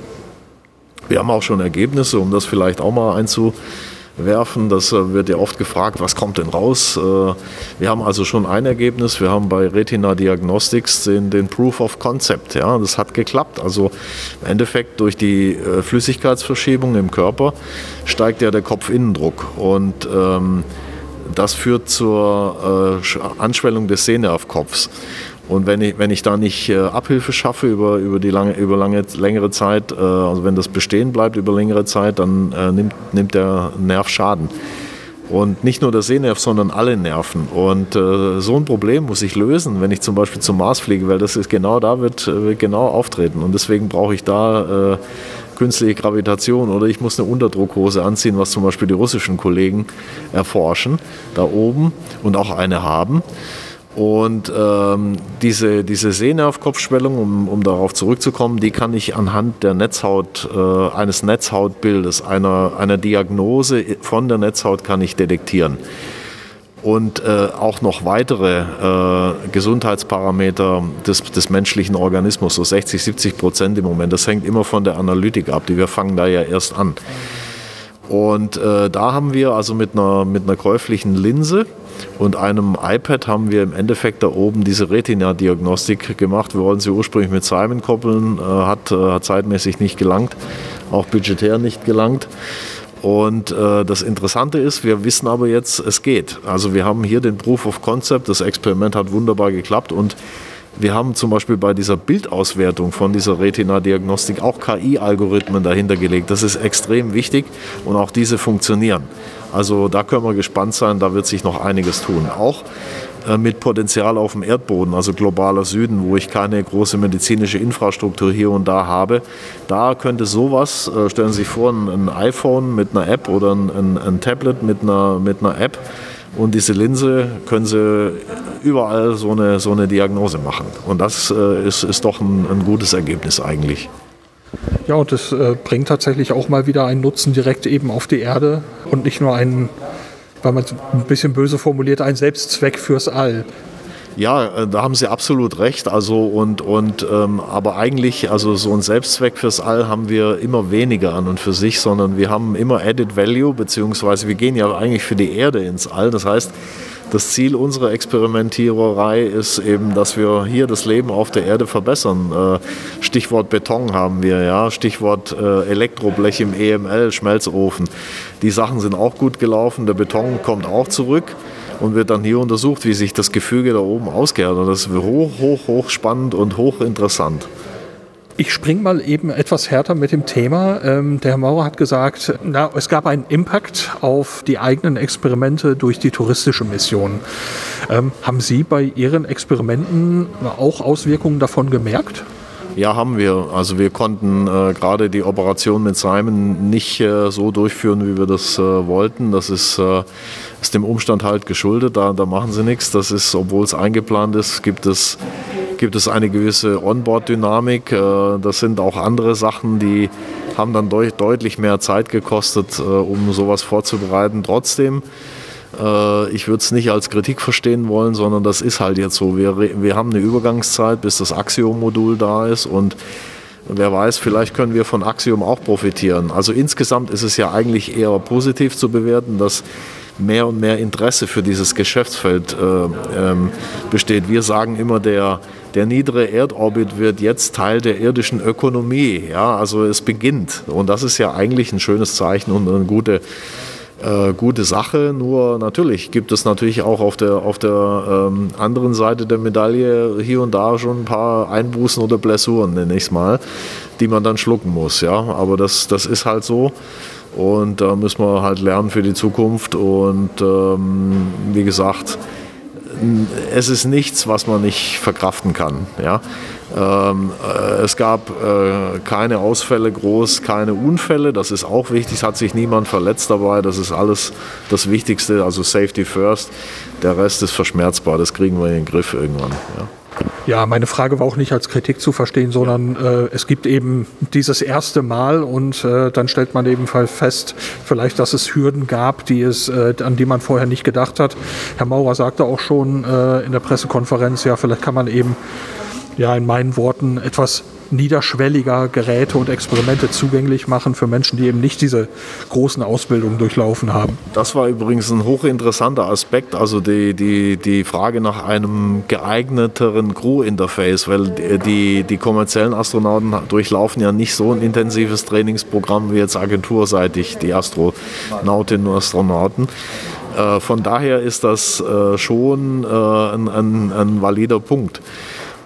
Wir haben auch schon Ergebnisse, um das vielleicht auch mal einzuwerfen. Das äh, wird ja oft gefragt, was kommt denn raus? Äh, wir haben also schon ein Ergebnis. Wir haben bei Retina Diagnostics den, den Proof of Concept. Ja, das hat geklappt. Also im Endeffekt durch die äh, Flüssigkeitsverschiebung im Körper steigt ja der Kopfinnendruck und ähm, das führt zur äh, Anschwellung des Sehnervkopfs. Und wenn ich, wenn ich da nicht äh, Abhilfe schaffe über, über, die lange, über lange, längere Zeit, äh, also wenn das bestehen bleibt über längere Zeit, dann äh, nimmt, nimmt der Nerv Schaden. Und nicht nur der Sehnerv, sondern alle Nerven. Und äh, so ein Problem muss ich lösen, wenn ich zum Beispiel zum Mars fliege, weil das ist genau da wird, äh, wird genau auftreten. Und deswegen brauche ich da äh, künstliche Gravitation oder ich muss eine Unterdruckhose anziehen, was zum Beispiel die russischen Kollegen erforschen, da oben und auch eine haben. Und ähm, diese, diese Sehnervkopfschwellung, um, um darauf zurückzukommen, die kann ich anhand der Netzhaut, äh, eines Netzhautbildes, einer, einer Diagnose von der Netzhaut kann ich detektieren. Und äh, auch noch weitere äh, Gesundheitsparameter des, des menschlichen Organismus, so 60, 70 Prozent im Moment. Das hängt immer von der Analytik ab. Die wir fangen da ja erst an. Und äh, da haben wir also mit einer, mit einer käuflichen Linse und einem iPad haben wir im Endeffekt da oben diese Retina-Diagnostik gemacht. Wir wollten sie ursprünglich mit Simon koppeln, äh, hat, äh, hat zeitmäßig nicht gelangt, auch budgetär nicht gelangt. Und äh, das Interessante ist, wir wissen aber jetzt, es geht. Also wir haben hier den Proof of Concept, das Experiment hat wunderbar geklappt und wir haben zum Beispiel bei dieser Bildauswertung von dieser Retina-Diagnostik auch KI-Algorithmen dahinter gelegt. Das ist extrem wichtig und auch diese funktionieren. Also da können wir gespannt sein, da wird sich noch einiges tun. Auch äh, mit Potenzial auf dem Erdboden, also globaler Süden, wo ich keine große medizinische Infrastruktur hier und da habe. Da könnte sowas, äh, stellen Sie sich vor, ein, iPhone mit einer App oder ein, ein Tablet mit einer, mit einer App, und diese Linse können Sie überall so eine, so eine Diagnose machen. Und das äh, ist, ist doch ein, ein gutes Ergebnis eigentlich. Ja, und das äh, bringt tatsächlich auch mal wieder einen Nutzen direkt eben auf die Erde und nicht nur einen, weil man ein bisschen böse formuliert, einen Selbstzweck fürs All. Ja, äh, da haben Sie absolut recht. Also und, und ähm, aber eigentlich, also so ein Selbstzweck fürs All haben wir immer weniger an und für sich, sondern wir haben immer Added Value, beziehungsweise wir gehen ja eigentlich für die Erde ins All. Das heißt, das Ziel unserer Experimentiererei ist eben, dass wir hier das Leben auf der Erde verbessern. Äh, Stichwort Beton haben wir, ja, Stichwort äh, Elektroblech im EML, Schmelzofen. Die Sachen sind auch gut gelaufen, der Beton kommt auch zurück und wird dann hier untersucht, wie sich das Gefüge da oben ausgehrt. Und das ist hoch, hoch, hoch spannend und hochinteressant. Ich springe mal eben etwas härter mit dem Thema. Ähm, der Herr Maurer hat gesagt, na, es gab einen Impact auf die eigenen Experimente durch die touristische Mission. Ähm, haben Sie bei Ihren Experimenten auch Auswirkungen davon gemerkt? Ja, haben wir. Also wir konnten äh, gerade die Operation mit Simon nicht äh, so durchführen, wie wir das äh, wollten. Das ist, äh, ist dem Umstand halt geschuldet. Da, da machen sie nichts. Das ist, obwohl es eingeplant ist, gibt es, gibt es eine gewisse Onboard-Dynamik. Äh, das sind auch andere Sachen, die haben dann deut deutlich mehr Zeit gekostet, äh, um sowas vorzubereiten. Trotzdem äh, ich würde es nicht als Kritik verstehen wollen, sondern das ist halt jetzt so. Wir, wir haben eine Übergangszeit, bis das Axiom-Modul da ist und wer weiß, vielleicht können wir von Axiom auch profitieren. Also insgesamt ist es ja eigentlich eher positiv zu bewerten, dass mehr und mehr Interesse für dieses Geschäftsfeld äh, ähm, besteht. Wir sagen immer, der, der niedere Erdorbit wird jetzt Teil der irdischen Ökonomie. Ja, also es beginnt. Und das ist ja eigentlich ein schönes Zeichen und eine gute äh, gute Sache. Nur natürlich gibt es natürlich auch auf der, auf der ähm, anderen Seite der Medaille hier und da schon ein paar Einbußen oder Blessuren, nenne ich es mal, die man dann schlucken muss. Ja? Aber das, das ist halt so. Und da müssen wir halt lernen für die Zukunft. Und ähm, wie gesagt, es ist nichts, was man nicht verkraften kann. Ja? Ähm, äh, es gab äh, keine Ausfälle groß, keine Unfälle. Das ist auch wichtig. Es hat sich niemand verletzt dabei. Das ist alles das Wichtigste. Also Safety first. Der Rest ist verschmerzbar. Das kriegen wir in den Griff irgendwann. Ja. Ja, meine Frage war auch nicht als Kritik zu verstehen, sondern äh, es gibt eben dieses erste Mal und äh, dann stellt man ebenfalls fest, vielleicht, dass es Hürden gab, die es, äh, an die man vorher nicht gedacht hat. Herr Maurer sagte auch schon äh, in der Pressekonferenz, ja, vielleicht kann man eben ja in meinen Worten etwas niederschwelliger Geräte und Experimente zugänglich machen für Menschen, die eben nicht diese großen Ausbildungen durchlaufen haben. Das war übrigens ein hochinteressanter Aspekt, also die, die, die Frage nach einem geeigneteren Crew-Interface, weil die, die kommerziellen Astronauten durchlaufen ja nicht so ein intensives Trainingsprogramm wie jetzt agenturseitig die Astronautinnen und Astronauten. Äh, von daher ist das äh, schon äh, ein, ein, ein valider Punkt.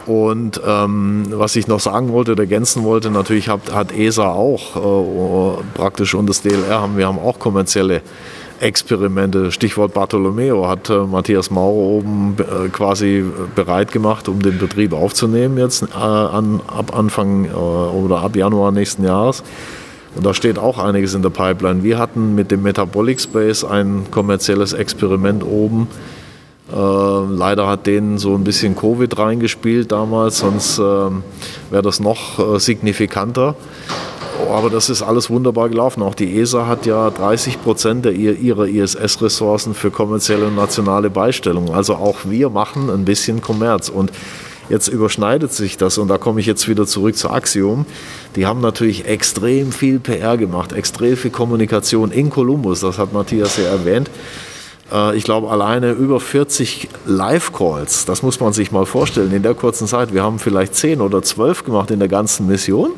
Und ähm, was ich noch sagen wollte, oder ergänzen wollte, natürlich hat, hat ESA auch äh, praktisch und das DLR haben wir haben auch kommerzielle Experimente. Stichwort Bartolomeo hat äh, Matthias Maurer oben äh, quasi bereit gemacht, um den Betrieb aufzunehmen jetzt äh, an, ab Anfang äh, oder ab Januar nächsten Jahres. Und da steht auch einiges in der Pipeline. Wir hatten mit dem Metabolic Space ein kommerzielles Experiment oben leider hat denen so ein bisschen Covid reingespielt damals, sonst äh, wäre das noch äh, signifikanter. Aber das ist alles wunderbar gelaufen. Auch die ESA hat ja 30 Prozent ihrer ISS-Ressourcen für kommerzielle und nationale Beistellungen. Also auch wir machen ein bisschen Kommerz. Und jetzt überschneidet sich das und da komme ich jetzt wieder zurück zu Axiom. Die haben natürlich extrem viel PR gemacht, extrem viel Kommunikation in Columbus, das hat Matthias ja erwähnt. Äh, ich glaube, alleine über 40 Live-Calls, das muss man sich mal vorstellen in der kurzen Zeit. Wir haben vielleicht 10 oder 12 gemacht in der ganzen Mission.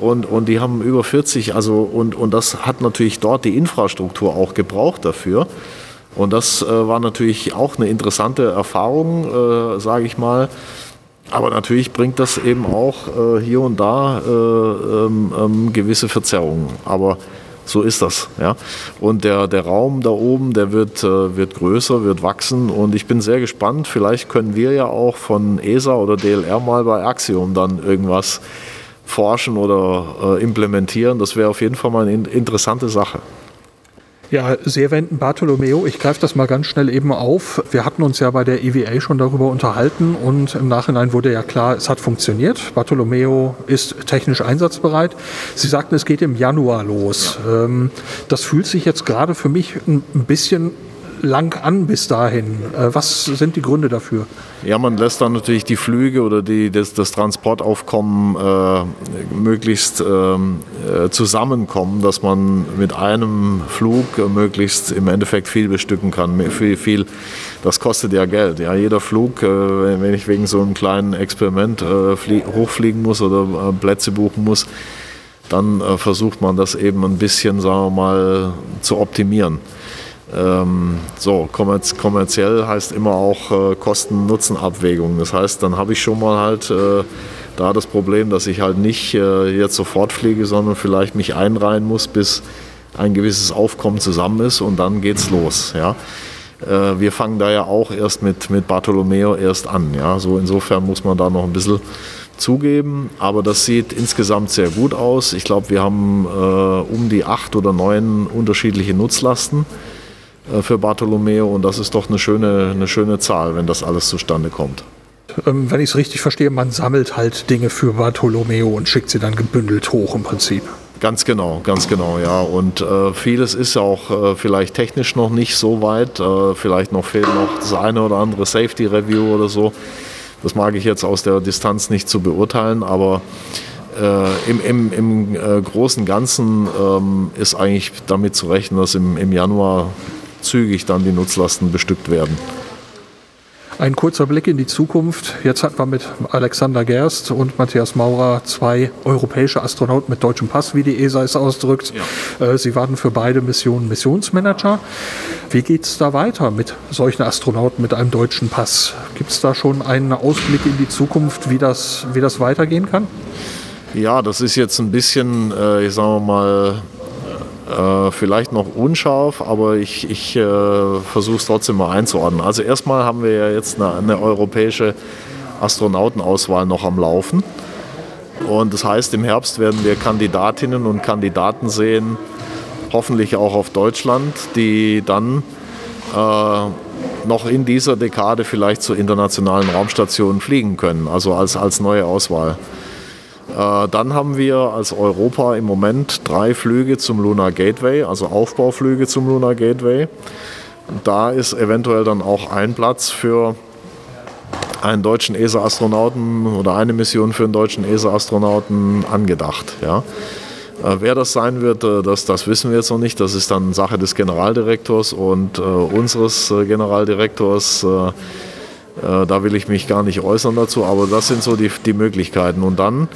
Und, und die haben über 40, also und, und das hat natürlich dort die Infrastruktur auch gebraucht dafür. Und das äh, war natürlich auch eine interessante Erfahrung, äh, sage ich mal. Aber natürlich bringt das eben auch äh, hier und da äh, ähm, ähm, gewisse Verzerrungen. Aber so ist das. Ja. Und der, der Raum da oben, der wird, äh, wird größer, wird wachsen. Und ich bin sehr gespannt. Vielleicht können wir ja auch von ESA oder DLR mal bei Axiom dann irgendwas forschen oder äh, implementieren. Das wäre auf jeden Fall mal eine interessante Sache. Ja, Sie erwähnten Bartolomeo. Ich greife das mal ganz schnell eben auf. Wir hatten uns ja bei der EVA schon darüber unterhalten und im Nachhinein wurde ja klar, es hat funktioniert. Bartolomeo ist technisch einsatzbereit. Sie sagten, es geht im Januar los. Ja. Ähm, das fühlt sich jetzt gerade für mich ein bisschen lang an bis dahin. Äh, was sind die Gründe dafür? Ja, man lässt dann natürlich die Flüge oder die, das, das Transportaufkommen äh, möglichst ähm, äh, zusammenkommen, dass man mit einem Flug äh, möglichst im Endeffekt viel bestücken kann. Viel, viel, das kostet ja Geld. Ja, jeder Flug, äh, wenn ich wegen so einem kleinen Experiment äh, hochfliegen muss oder Plätze buchen muss, dann versucht man das eben ein bisschen, sagen wir mal, zu optimieren. Ähm, so, kommerziell heißt immer auch äh, Kosten-Nutzen-Abwägung. Das heißt, dann habe ich schon mal halt äh, da das Problem, dass ich halt nicht äh, jetzt sofort fliege, sondern vielleicht mich einreihen muss, bis ein gewisses Aufkommen zusammen ist und dann geht's los. Ja. Äh, wir fangen da ja auch erst mit, mit Bartolomeo erst an. Ja. So insofern muss man da noch ein bisschen zugeben, aber das sieht insgesamt sehr gut aus. Ich glaube, wir haben äh, um die acht oder neun unterschiedliche Nutzlasten für Bartolomeo und das ist doch eine schöne, eine schöne Zahl, wenn das alles zustande kommt. Ähm, wenn ich es richtig verstehe, man sammelt halt Dinge für Bartolomeo und schickt sie dann gebündelt hoch im Prinzip. Ganz genau, ganz genau, ja. Und äh, vieles ist auch äh, vielleicht technisch noch nicht so weit. Äh, vielleicht noch fehlt noch das eine oder andere Safety Review oder so. Das mag ich jetzt aus der Distanz nicht zu beurteilen, aber äh, im, im, im äh, großen Ganzen ähm, ist eigentlich damit zu rechnen, dass im, im Januar zügig dann die Nutzlasten bestückt werden. Ein kurzer Blick in die Zukunft. Jetzt hatten wir mit Alexander Gerst und Matthias Maurer zwei europäische Astronauten mit deutschem Pass, wie die ESA es ausdrückt. Ja. Äh, sie waren für beide Missionen Missionsmanager. Wie geht es da weiter mit solchen Astronauten mit einem deutschen Pass? Gibt es da schon einen Ausblick in die Zukunft, wie das, wie das weitergehen kann? Ja, das ist jetzt ein bisschen, äh, ich sage mal, äh, vielleicht noch unscharf, aber ich, ich äh, versuche es trotzdem mal einzuordnen. Also erstmal haben wir ja jetzt eine, eine europäische Astronautenauswahl noch am Laufen. Und das heißt, im Herbst werden wir Kandidatinnen und Kandidaten sehen, hoffentlich auch auf Deutschland, die dann äh, noch in dieser Dekade vielleicht zur internationalen Raumstation fliegen können, also als, als neue Auswahl. Äh, dann haben wir als Europa im Moment drei Flüge zum Lunar Gateway, also Aufbauflüge zum Lunar Gateway. Da ist eventuell dann auch ein Platz für einen deutschen ESA-Astronauten oder eine Mission für einen deutschen ESA-Astronauten angedacht. Ja. Äh, wer das sein wird, äh, das, das wissen wir jetzt noch nicht. Das ist dann Sache des Generaldirektors und äh, unseres Generaldirektors. Äh, da will ich mich gar nicht äußern dazu, aber das sind so die, die Möglichkeiten. Und dann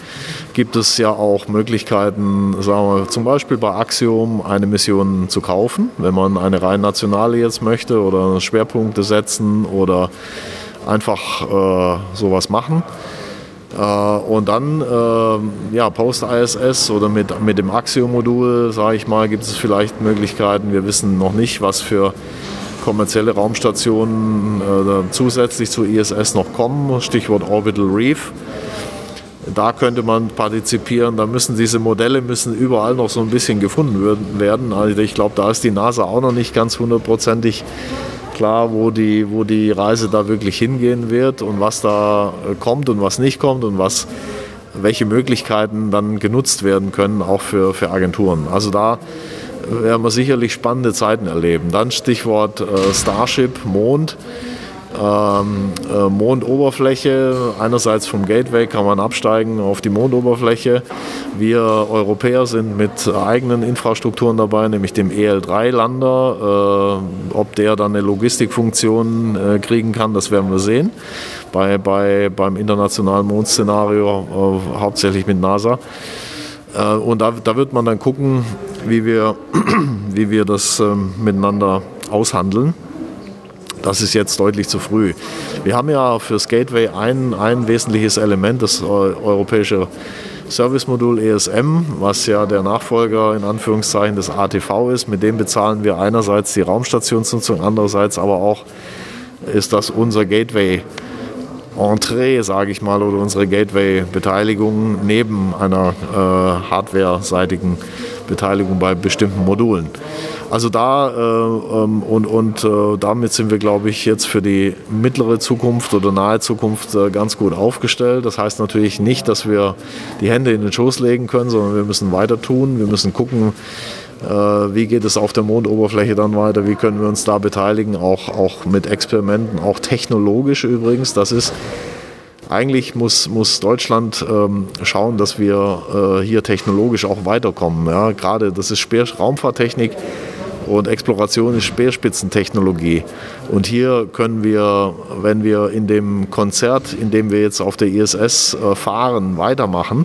gibt es ja auch Möglichkeiten, sagen wir zum Beispiel bei Axiom eine Mission zu kaufen, wenn man eine rein nationale jetzt möchte oder Schwerpunkte setzen oder einfach äh, sowas machen. Äh, und dann, äh, ja, Post-ISS oder mit, mit dem Axiom-Modul, sage ich mal, gibt es vielleicht Möglichkeiten. Wir wissen noch nicht, was für kommerzielle Raumstationen äh, zusätzlich zur ISS noch kommen, Stichwort Orbital Reef. Da könnte man partizipieren. Da müssen diese Modelle müssen überall noch so ein bisschen gefunden werden. Also ich glaube, da ist die NASA auch noch nicht ganz hundertprozentig klar, wo die, wo die Reise da wirklich hingehen wird und was da äh, kommt und was nicht kommt und was, welche Möglichkeiten dann genutzt werden können, auch für, für Agenturen. Also da werden wir sicherlich spannende Zeiten erleben. Dann Stichwort äh, Starship, Mond. Ähm, äh, Mondoberfläche, einerseits vom Gateway kann man absteigen auf die Mondoberfläche. Wir Europäer sind mit eigenen Infrastrukturen dabei, nämlich dem EL3-Lander. Äh, ob der dann eine Logistikfunktion äh, kriegen kann, das werden wir sehen. Bei, bei, beim internationalen Mondszenario, äh, hauptsächlich mit NASA. Äh, und da, da, wird man dann gucken, wie wir, wie wir das ähm, miteinander aushandeln. Das ist jetzt deutlich zu früh. Wir haben ja fürs Gateway ein, ein wesentliches Element, das europäische Service-Modul ESM, was ja der Nachfolger in Anführungszeichen des ATV ist. Mit dem bezahlen wir einerseits die Raumstationsnutzung, andererseits aber auch ist das unser Gateway Entree, sage ich mal, oder unsere Gateway-Beteiligung neben einer äh, hardware-seitigen Beteiligung bei bestimmten Modulen. Also da äh, ähm, und, und äh, damit sind wir, glaube ich, jetzt für die mittlere Zukunft oder nahe Zukunft äh, ganz gut aufgestellt. Das heißt natürlich nicht, dass wir die Hände in den Schoß legen können, sondern wir müssen weiter tun. Wir müssen gucken, wie geht es auf der Mondoberfläche dann weiter, wie können wir uns da beteiligen, auch, auch mit Experimenten, auch technologisch übrigens. Das ist eigentlich muss, muss Deutschland ähm, schauen, dass wir äh, hier technologisch auch weiterkommen. Ja? Gerade das ist Speer Raumfahrttechnik und Exploration ist Speerspitzentechnologie. Und hier können wir, wenn wir in dem Konzert, in dem wir jetzt auf der ISS äh, fahren, weitermachen,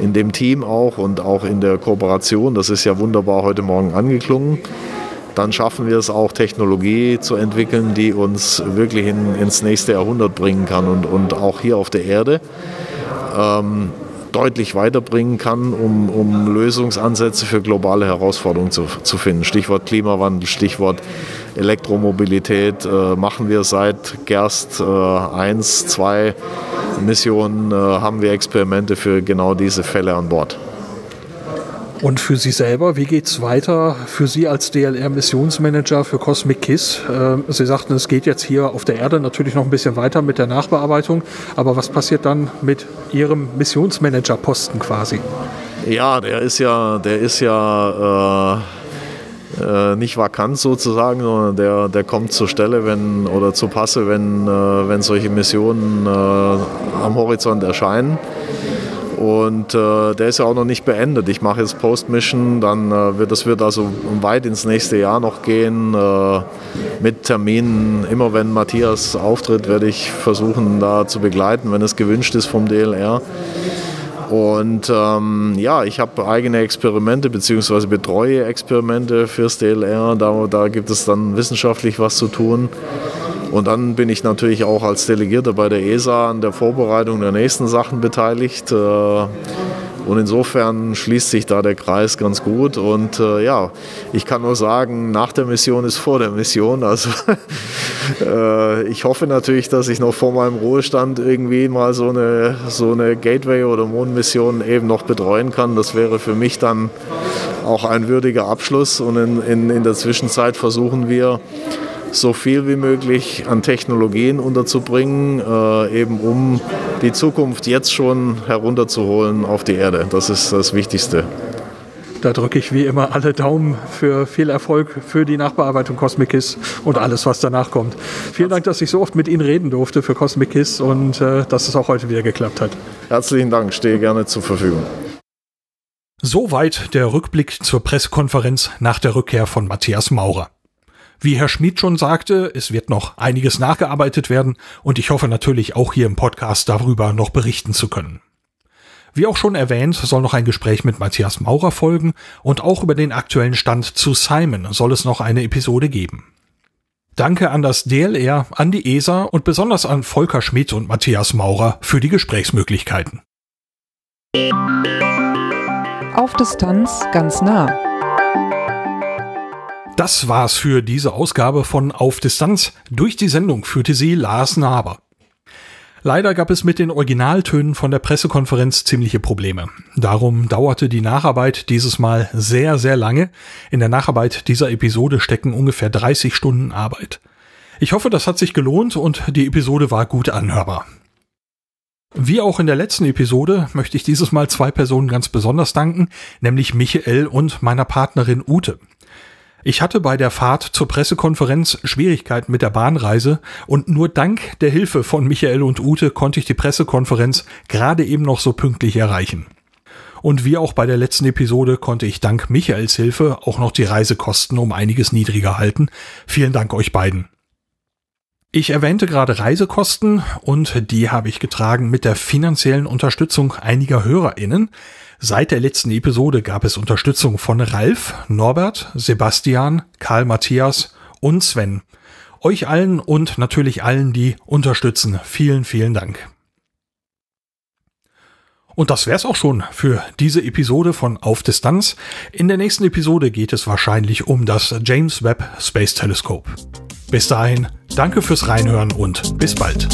in dem Team auch und auch in der Kooperation, das ist ja wunderbar heute Morgen angeklungen, dann schaffen wir es auch, Technologie zu entwickeln, die uns wirklich in, ins nächste Jahrhundert bringen kann und, und auch hier auf der Erde. Ähm, deutlich weiterbringen kann, um, um Lösungsansätze für globale Herausforderungen zu, zu finden. Stichwort Klimawandel, Stichwort Elektromobilität äh, machen wir seit Gerst äh, 1, 2 Missionen, äh, haben wir Experimente für genau diese Fälle an Bord. Und für Sie selber, wie geht es weiter für Sie als DLR-Missionsmanager für Cosmic KISS? Ähm, Sie sagten, es geht jetzt hier auf der Erde natürlich noch ein bisschen weiter mit der Nachbearbeitung, aber was passiert dann mit Ihrem Missionsmanager-Posten quasi? Ja, der ist ja, der ist ja äh, äh, nicht vakant sozusagen, sondern der, der kommt zur Stelle, wenn oder zur Passe, wenn, äh, wenn solche Missionen äh, am Horizont erscheinen. Und äh, der ist ja auch noch nicht beendet. Ich mache jetzt Post-Mission, dann äh, wird das wird also weit ins nächste Jahr noch gehen äh, mit Terminen. Immer wenn Matthias auftritt, werde ich versuchen, da zu begleiten, wenn es gewünscht ist vom DLR. Und ähm, ja, ich habe eigene Experimente bzw. betreue Experimente fürs DLR. Da, da gibt es dann wissenschaftlich was zu tun. Und dann bin ich natürlich auch als Delegierter bei der ESA an der Vorbereitung der nächsten Sachen beteiligt. Äh, und insofern schließt sich da der Kreis ganz gut. Und äh, ja, ich kann nur sagen, nach der Mission ist vor der Mission. Also äh, ich hoffe natürlich, dass ich noch vor meinem Ruhestand irgendwie mal so eine, so eine Gateway- oder Mondmission eben noch betreuen kann. Das wäre für mich dann auch ein würdiger Abschluss. Und in, in, in der Zwischenzeit versuchen wir, so viel wie möglich an Technologien unterzubringen, äh, eben um die Zukunft jetzt schon herunterzuholen auf die Erde. Das ist das Wichtigste. Da drücke ich wie immer alle Daumen für viel Erfolg für die Nachbearbeitung Cosmic Kiss und alles, was danach kommt. Vielen Dank, dass ich so oft mit Ihnen reden durfte für Cosmic Kiss und äh, dass es auch heute wieder geklappt hat. Herzlichen Dank, stehe gerne zur Verfügung. Soweit der Rückblick zur Pressekonferenz nach der Rückkehr von Matthias Maurer. Wie Herr Schmid schon sagte, es wird noch einiges nachgearbeitet werden und ich hoffe natürlich auch hier im Podcast darüber noch berichten zu können. Wie auch schon erwähnt, soll noch ein Gespräch mit Matthias Maurer folgen und auch über den aktuellen Stand zu Simon soll es noch eine Episode geben. Danke an das DLR, an die ESA und besonders an Volker Schmidt und Matthias Maurer für die Gesprächsmöglichkeiten. Auf Distanz ganz nah. Das war's für diese Ausgabe von Auf Distanz. Durch die Sendung führte sie Lars Naber. Leider gab es mit den Originaltönen von der Pressekonferenz ziemliche Probleme. Darum dauerte die Nacharbeit dieses Mal sehr, sehr lange. In der Nacharbeit dieser Episode stecken ungefähr 30 Stunden Arbeit. Ich hoffe, das hat sich gelohnt und die Episode war gut anhörbar. Wie auch in der letzten Episode möchte ich dieses Mal zwei Personen ganz besonders danken, nämlich Michael und meiner Partnerin Ute. Ich hatte bei der Fahrt zur Pressekonferenz Schwierigkeiten mit der Bahnreise und nur dank der Hilfe von Michael und Ute konnte ich die Pressekonferenz gerade eben noch so pünktlich erreichen. Und wie auch bei der letzten Episode konnte ich dank Michaels Hilfe auch noch die Reisekosten um einiges niedriger halten. Vielen Dank euch beiden. Ich erwähnte gerade Reisekosten und die habe ich getragen mit der finanziellen Unterstützung einiger HörerInnen. Seit der letzten Episode gab es Unterstützung von Ralf, Norbert, Sebastian, Karl Matthias und Sven. Euch allen und natürlich allen, die unterstützen. Vielen, vielen Dank. Und das wär's auch schon für diese Episode von Auf Distanz. In der nächsten Episode geht es wahrscheinlich um das James Webb Space Telescope. Bis dahin, danke fürs Reinhören und bis bald.